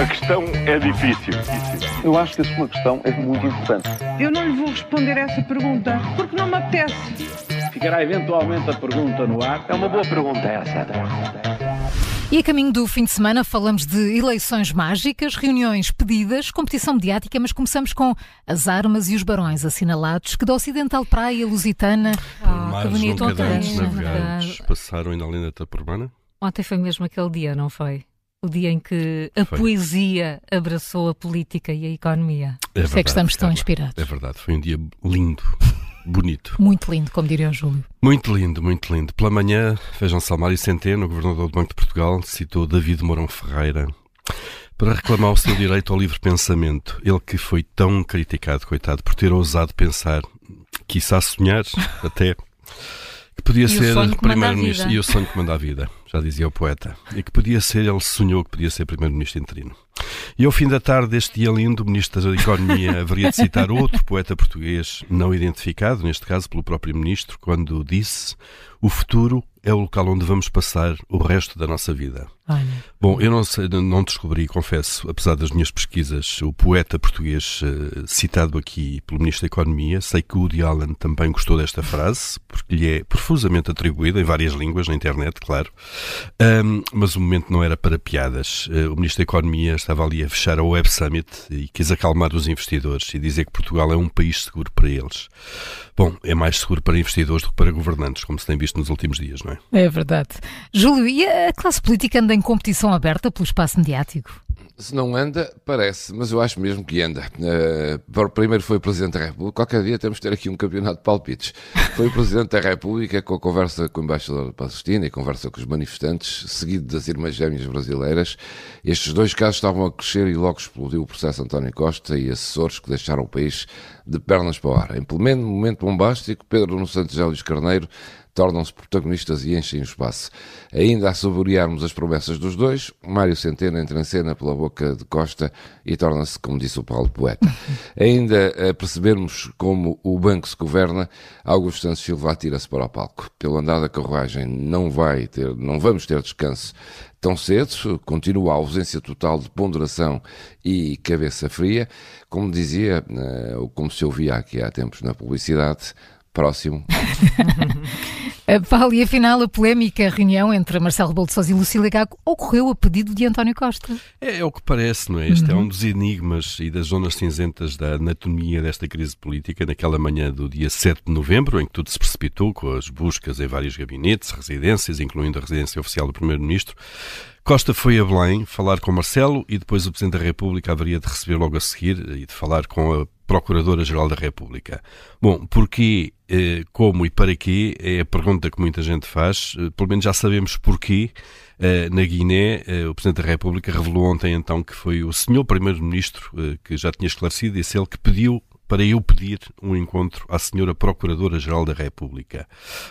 A questão é difícil. Eu acho que a sua questão é muito importante. Eu não lhe vou responder essa pergunta porque não me apetece. Ficará eventualmente a pergunta no ar. É uma boa pergunta essa. E a caminho do fim de semana falamos de eleições mágicas, reuniões pedidas, competição mediática, mas começamos com as armas e os barões assinalados que da Ocidental Praia Lusitana. Ah, que bonito ontem. navegantes passaram ainda além da Taperbana? Ontem foi mesmo aquele dia, não foi? O dia em que a foi. poesia abraçou a política e a economia. É verdade, é que estamos tão inspirados. É verdade, foi um dia lindo bonito. Muito lindo, como diria o Júlio. Muito lindo, muito lindo. Pela manhã, vejam Salmário Centeno, o governador do Banco de Portugal, citou David Mourão Ferreira para reclamar o seu direito ao livre pensamento. Ele que foi tão criticado, coitado, por ter ousado pensar, quiçá sonhar até, que podia e ser primeiro-ministro. E o sonho que manda a vida, já dizia o poeta. E que podia ser, ele sonhou que podia ser primeiro-ministro interino. E ao fim da tarde deste dia lindo, o Ministro da Economia haveria de citar outro poeta português não identificado, neste caso pelo próprio Ministro, quando disse: O futuro é o local onde vamos passar o resto da nossa vida. Olha. Bom, eu não, sei, não descobri, confesso, apesar das minhas pesquisas, o poeta português uh, citado aqui pelo Ministro da Economia. Sei que o Woody Allen também gostou desta frase, porque lhe é profusamente atribuída em várias línguas, na internet, claro. Um, mas o momento não era para piadas. Uh, o Ministro da Economia estava ali a fechar a Web Summit e quis acalmar os investidores e dizer que Portugal é um país seguro para eles. Bom, é mais seguro para investidores do que para governantes, como se tem visto nos últimos dias, não é? É verdade. Júlio, e a classe política anda em competição aberta pelo espaço mediático? Se não anda, parece, mas eu acho mesmo que anda. Uh, primeiro foi o Presidente da República. Qualquer dia temos de ter aqui um campeonato de palpites. Foi o Presidente da República com a conversa com o embaixador da Palestina e conversa com os manifestantes, seguido das Irmãs Gêmeas Brasileiras. Estes dois casos estavam a crescer e logo explodiu o processo António Costa e assessores que deixaram o país de pernas para o ar. Em pleno momento bombástico, Pedro Nuno Santos e Luís Carneiro tornam-se protagonistas e enchem o espaço. Ainda a saborearmos as promessas dos dois, Mário Centeno entra em cena pela boca de Costa e torna-se, como disse o Paulo Poeta. Ainda a percebermos como o banco se governa, Augusto Santos Silva atira-se para o palco. Pelo andar da carruagem não vai ter, não vamos ter descanso tão cedo, continua a ausência total de ponderação e cabeça fria, como dizia, eh, ou como se ouvia aqui há tempos na publicidade, próximo. Paulo, e afinal a polémica reunião entre Marcelo Rebelo de Sousa e Lucília Gago ocorreu a pedido de António Costa. É, é o que parece, não é? Este uhum. é um dos enigmas e das zonas cinzentas da anatomia desta crise política naquela manhã do dia 7 de novembro, em que tudo se precipitou com as buscas em vários gabinetes, residências, incluindo a residência oficial do Primeiro-Ministro. Costa foi a Belém falar com Marcelo e depois o Presidente da República haveria de receber logo a seguir e de falar com a Procuradora-Geral da República. Bom, porquê, eh, como e para quê é a pergunta que muita gente faz. Eh, pelo menos já sabemos porquê. Eh, na Guiné, o Presidente da República revelou ontem então que foi o senhor Primeiro-Ministro que já tinha esclarecido, disse ele que pediu para eu pedir um encontro à senhora Procuradora-Geral da República.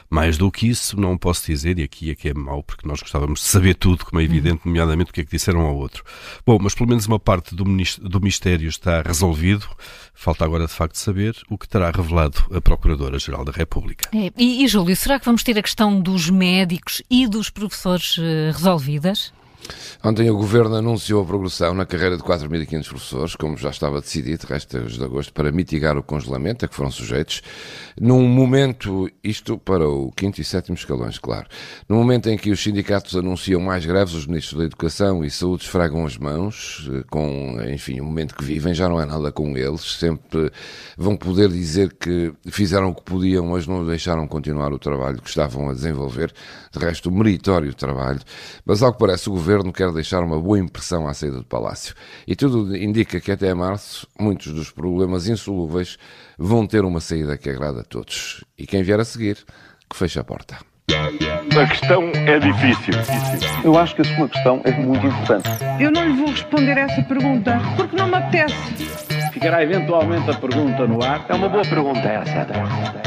Mais do que isso, não posso dizer, e aqui é que é mau, porque nós gostávamos de saber tudo, como é evidente, nomeadamente o que é que disseram ao outro. Bom, mas pelo menos uma parte do, do mistério está resolvido. Falta agora, de facto, saber o que terá revelado a Procuradora-Geral da República. É, e, e, Júlio, será que vamos ter a questão dos médicos e dos professores uh, resolvidas? Ontem o Governo anunciou a progressão na carreira de 4.500 professores, como já estava decidido, restas de agosto, para mitigar o congelamento a que foram sujeitos, num momento, isto para o quinto e sétimo escalões, claro, no momento em que os sindicatos anunciam mais greves, os ministros da Educação e Saúde esfregam as mãos, eh, com, enfim, o momento que vivem, já não é nada com eles, sempre vão poder dizer que fizeram o que podiam, mas não deixaram continuar o trabalho que estavam a desenvolver, de resto, meritório trabalho, mas ao que parece o Governo quer deixar uma boa impressão à saída do Palácio. E tudo indica que até março muitos dos problemas insolúveis vão ter uma saída que agrada a todos. E quem vier a seguir, que feche a porta. A questão é difícil. Eu acho que a sua questão é muito importante. Eu não lhe vou responder essa pergunta porque não me apetece. Ficará eventualmente a pergunta no ar. É uma boa pergunta essa.